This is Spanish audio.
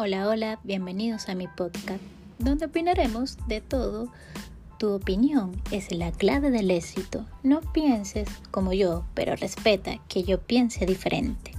Hola, hola, bienvenidos a mi podcast, donde opinaremos de todo. Tu opinión es la clave del éxito. No pienses como yo, pero respeta que yo piense diferente.